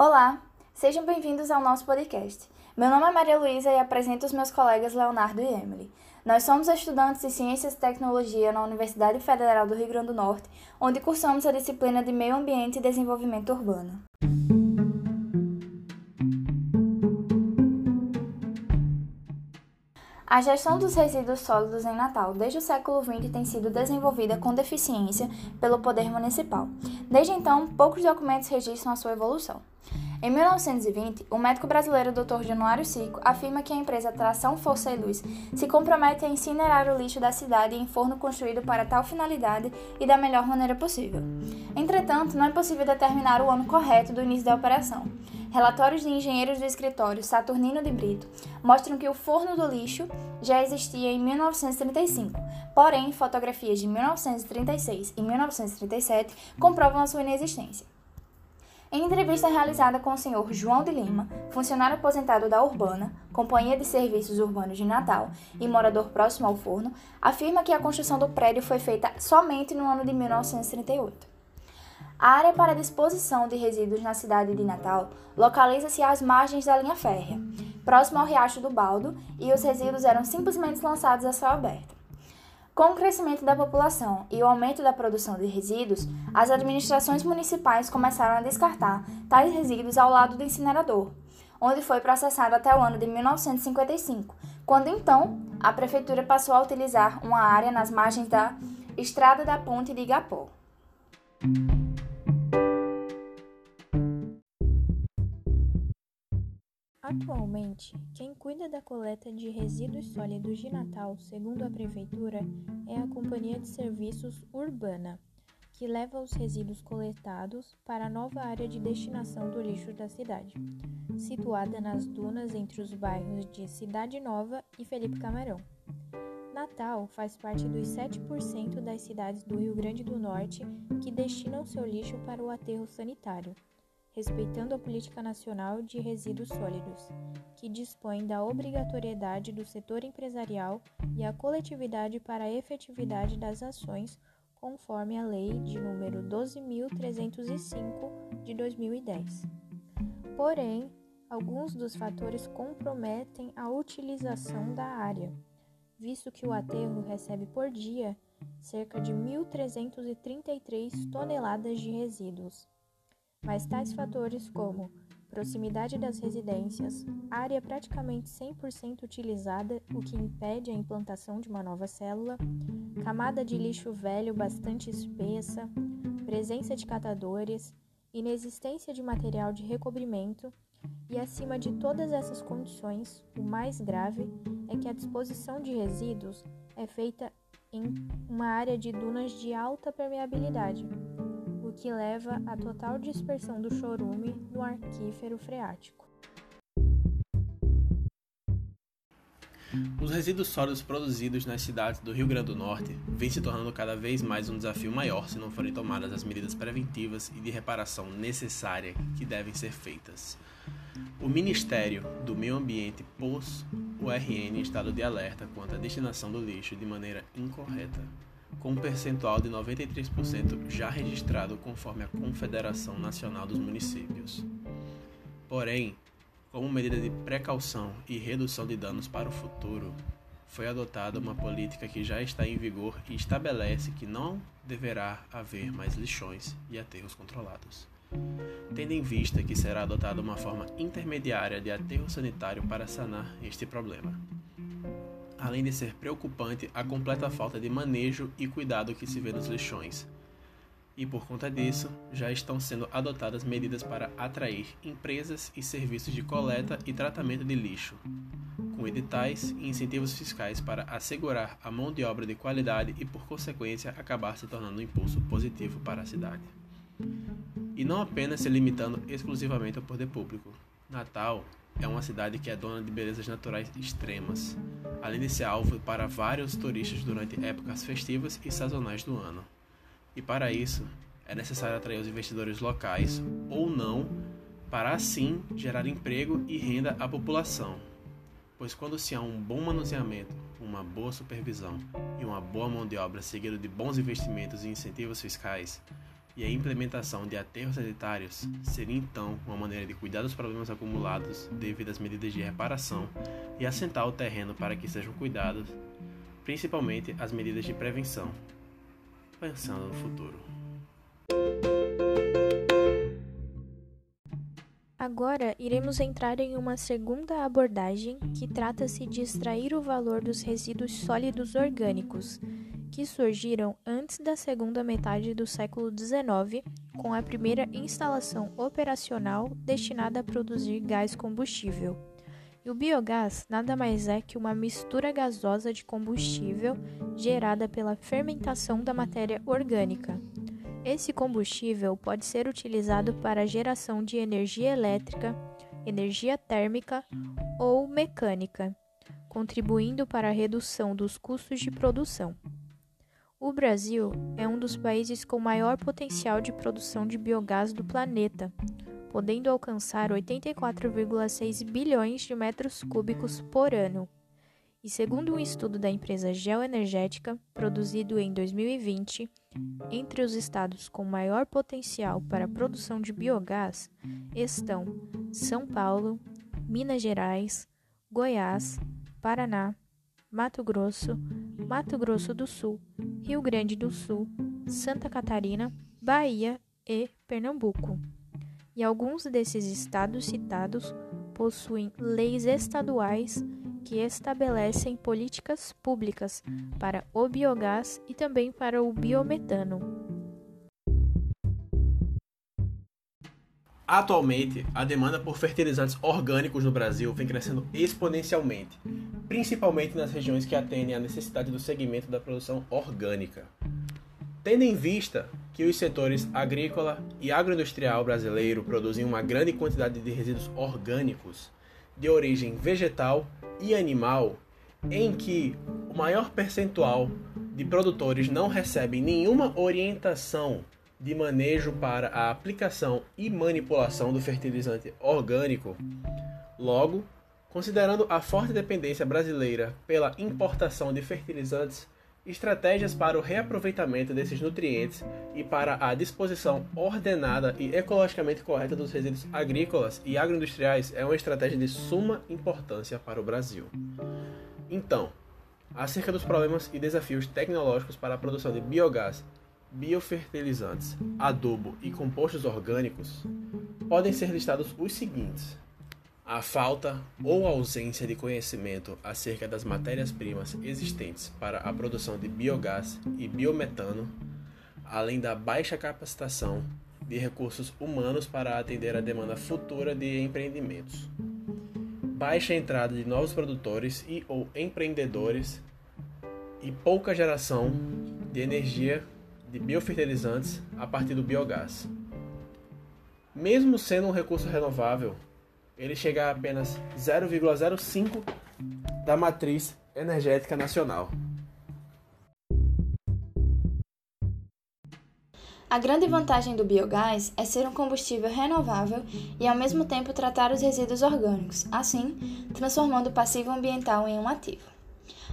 Olá, sejam bem-vindos ao nosso podcast. Meu nome é Maria Luísa e apresento os meus colegas Leonardo e Emily. Nós somos estudantes de Ciências e Tecnologia na Universidade Federal do Rio Grande do Norte, onde cursamos a disciplina de Meio Ambiente e Desenvolvimento Urbano. A gestão dos resíduos sólidos em Natal desde o século XX tem sido desenvolvida com deficiência pelo poder municipal. Desde então, poucos documentos registram a sua evolução. Em 1920, o médico brasileiro Dr. Januário Cico afirma que a empresa Tração Força e Luz se compromete a incinerar o lixo da cidade em forno construído para tal finalidade e da melhor maneira possível. Entretanto, não é possível determinar o ano correto do início da operação. Relatórios de engenheiros do escritório Saturnino de Brito mostram que o forno do lixo já existia em 1935, porém, fotografias de 1936 e 1937 comprovam a sua inexistência. Em entrevista realizada com o senhor João de Lima, funcionário aposentado da Urbana, Companhia de Serviços Urbanos de Natal e morador próximo ao forno, afirma que a construção do prédio foi feita somente no ano de 1938. A área para disposição de resíduos na cidade de Natal localiza-se às margens da linha férrea, próximo ao Riacho do Baldo, e os resíduos eram simplesmente lançados a céu aberto. Com o crescimento da população e o aumento da produção de resíduos, as administrações municipais começaram a descartar tais resíduos ao lado do incinerador, onde foi processado até o ano de 1955, quando então a prefeitura passou a utilizar uma área nas margens da Estrada da Ponte de Igapó. Atualmente, quem cuida da coleta de resíduos sólidos de Natal, segundo a Prefeitura, é a Companhia de Serviços Urbana, que leva os resíduos coletados para a nova área de destinação do lixo da cidade, situada nas dunas entre os bairros de Cidade Nova e Felipe Camarão. Natal faz parte dos 7% das cidades do Rio Grande do Norte que destinam seu lixo para o aterro sanitário respeitando a Política Nacional de Resíduos Sólidos, que dispõe da obrigatoriedade do setor empresarial e a coletividade para a efetividade das ações conforme a Lei de número 12.305 de 2010. Porém, alguns dos fatores comprometem a utilização da área, visto que o aterro recebe por dia cerca de 1.333 toneladas de resíduos mas tais fatores como proximidade das residências, área praticamente 100% utilizada, o que impede a implantação de uma nova célula, camada de lixo velho bastante espessa, presença de catadores, inexistência de material de recobrimento e, acima de todas essas condições, o mais grave é que a disposição de resíduos é feita em uma área de dunas de alta permeabilidade, o que leva à total dispersão do chorume no aquífero freático. Os resíduos sólidos produzidos nas cidades do Rio Grande do Norte vêm se tornando cada vez mais um desafio maior se não forem tomadas as medidas preventivas e de reparação necessárias que devem ser feitas. O Ministério do Meio Ambiente pôs o RN em estado de alerta quanto à destinação do lixo de maneira incorreta com um percentual de 93% já registrado conforme a Confederação Nacional dos Municípios. Porém, como medida de precaução e redução de danos para o futuro, foi adotada uma política que já está em vigor e estabelece que não deverá haver mais lixões e aterros controlados. Tendo em vista que será adotada uma forma intermediária de aterro sanitário para sanar este problema além de ser preocupante a completa falta de manejo e cuidado que se vê nos lixões. E por conta disso, já estão sendo adotadas medidas para atrair empresas e serviços de coleta e tratamento de lixo, com editais e incentivos fiscais para assegurar a mão de obra de qualidade e, por consequência, acabar se tornando um impulso positivo para a cidade. E não apenas se limitando exclusivamente ao poder público. Natal é uma cidade que é dona de belezas naturais extremas, além de ser alvo para vários turistas durante épocas festivas e sazonais do ano. E para isso, é necessário atrair os investidores locais ou não, para assim gerar emprego e renda à população. Pois quando se há um bom manuseamento, uma boa supervisão e uma boa mão de obra seguido de bons investimentos e incentivos fiscais, e a implementação de aterros sanitários seria então uma maneira de cuidar dos problemas acumulados devido às medidas de reparação e assentar o terreno para que sejam cuidados, principalmente as medidas de prevenção, pensando no futuro. Agora iremos entrar em uma segunda abordagem que trata-se de extrair o valor dos resíduos sólidos orgânicos, que surgiram antes da segunda metade do século XIX, com a primeira instalação operacional destinada a produzir gás combustível. E o biogás nada mais é que uma mistura gasosa de combustível gerada pela fermentação da matéria orgânica. Esse combustível pode ser utilizado para a geração de energia elétrica, energia térmica ou mecânica, contribuindo para a redução dos custos de produção. O Brasil é um dos países com maior potencial de produção de biogás do planeta, podendo alcançar 84,6 bilhões de metros cúbicos por ano. E segundo um estudo da empresa Geoenergética, produzido em 2020, entre os estados com maior potencial para a produção de biogás estão São Paulo, Minas Gerais, Goiás, Paraná, Mato Grosso, Mato Grosso do Sul, Rio Grande do Sul, Santa Catarina, Bahia e Pernambuco. E alguns desses estados citados possuem leis estaduais que estabelecem políticas públicas para o biogás e também para o biometano. Atualmente, a demanda por fertilizantes orgânicos no Brasil vem crescendo exponencialmente, principalmente nas regiões que atendem à necessidade do segmento da produção orgânica. Tendo em vista que os setores agrícola e agroindustrial brasileiro produzem uma grande quantidade de resíduos orgânicos de origem vegetal e animal em que o maior percentual de produtores não recebem nenhuma orientação de manejo para a aplicação e manipulação do fertilizante orgânico. Logo, considerando a forte dependência brasileira pela importação de fertilizantes, estratégias para o reaproveitamento desses nutrientes e para a disposição ordenada e ecologicamente correta dos resíduos agrícolas e agroindustriais é uma estratégia de suma importância para o Brasil. Então, acerca dos problemas e desafios tecnológicos para a produção de biogás, biofertilizantes, adubo e compostos orgânicos, podem ser listados os seguintes: a falta ou ausência de conhecimento acerca das matérias-primas existentes para a produção de biogás e biometano, além da baixa capacitação de recursos humanos para atender a demanda futura de empreendimentos. Baixa entrada de novos produtores e ou empreendedores e pouca geração de energia de biofertilizantes a partir do biogás. Mesmo sendo um recurso renovável, ele chega a apenas 0,05 da matriz energética nacional. A grande vantagem do biogás é ser um combustível renovável e ao mesmo tempo tratar os resíduos orgânicos, assim, transformando o passivo ambiental em um ativo.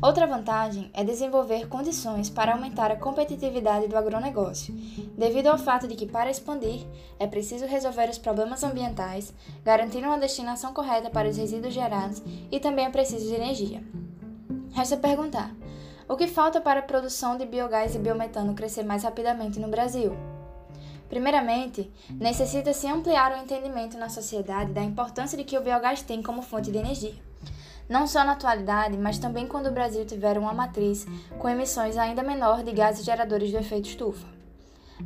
Outra vantagem é desenvolver condições para aumentar a competitividade do agronegócio, devido ao fato de que, para expandir, é preciso resolver os problemas ambientais, garantir uma destinação correta para os resíduos gerados e também é preciso de energia. Resta perguntar: o que falta para a produção de biogás e biometano crescer mais rapidamente no Brasil? Primeiramente, necessita-se ampliar o entendimento na sociedade da importância de que o biogás tem como fonte de energia não só na atualidade, mas também quando o Brasil tiver uma matriz com emissões ainda menor de gases geradores do efeito estufa.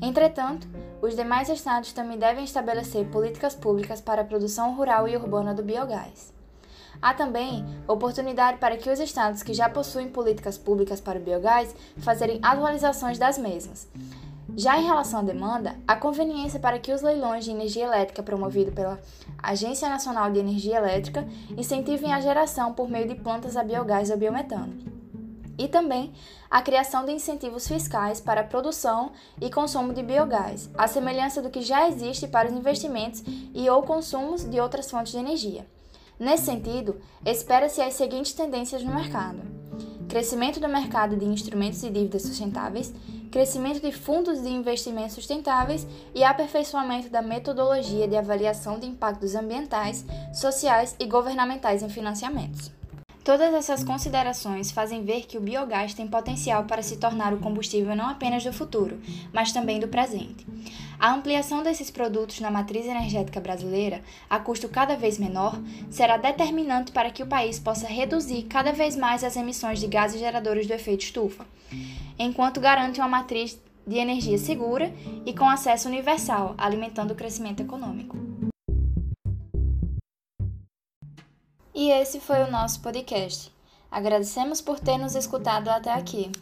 Entretanto, os demais estados também devem estabelecer políticas públicas para a produção rural e urbana do biogás. Há também oportunidade para que os estados que já possuem políticas públicas para o biogás fazerem atualizações das mesmas, já em relação à demanda, a conveniência para que os leilões de energia elétrica promovidos pela Agência Nacional de Energia Elétrica incentivem a geração por meio de plantas a biogás ou biometano. E também a criação de incentivos fiscais para a produção e consumo de biogás, à semelhança do que já existe para os investimentos e ou consumos de outras fontes de energia. Nesse sentido, espera-se as seguintes tendências no mercado: crescimento do mercado de instrumentos e dívidas sustentáveis, crescimento de fundos de investimentos sustentáveis e aperfeiçoamento da metodologia de avaliação de impactos ambientais, sociais e governamentais em financiamentos. Todas essas considerações fazem ver que o biogás tem potencial para se tornar o combustível não apenas do futuro, mas também do presente. A ampliação desses produtos na matriz energética brasileira, a custo cada vez menor, será determinante para que o país possa reduzir cada vez mais as emissões de gases geradores do efeito estufa, enquanto garante uma matriz de energia segura e com acesso universal, alimentando o crescimento econômico. E esse foi o nosso podcast. Agradecemos por ter nos escutado até aqui.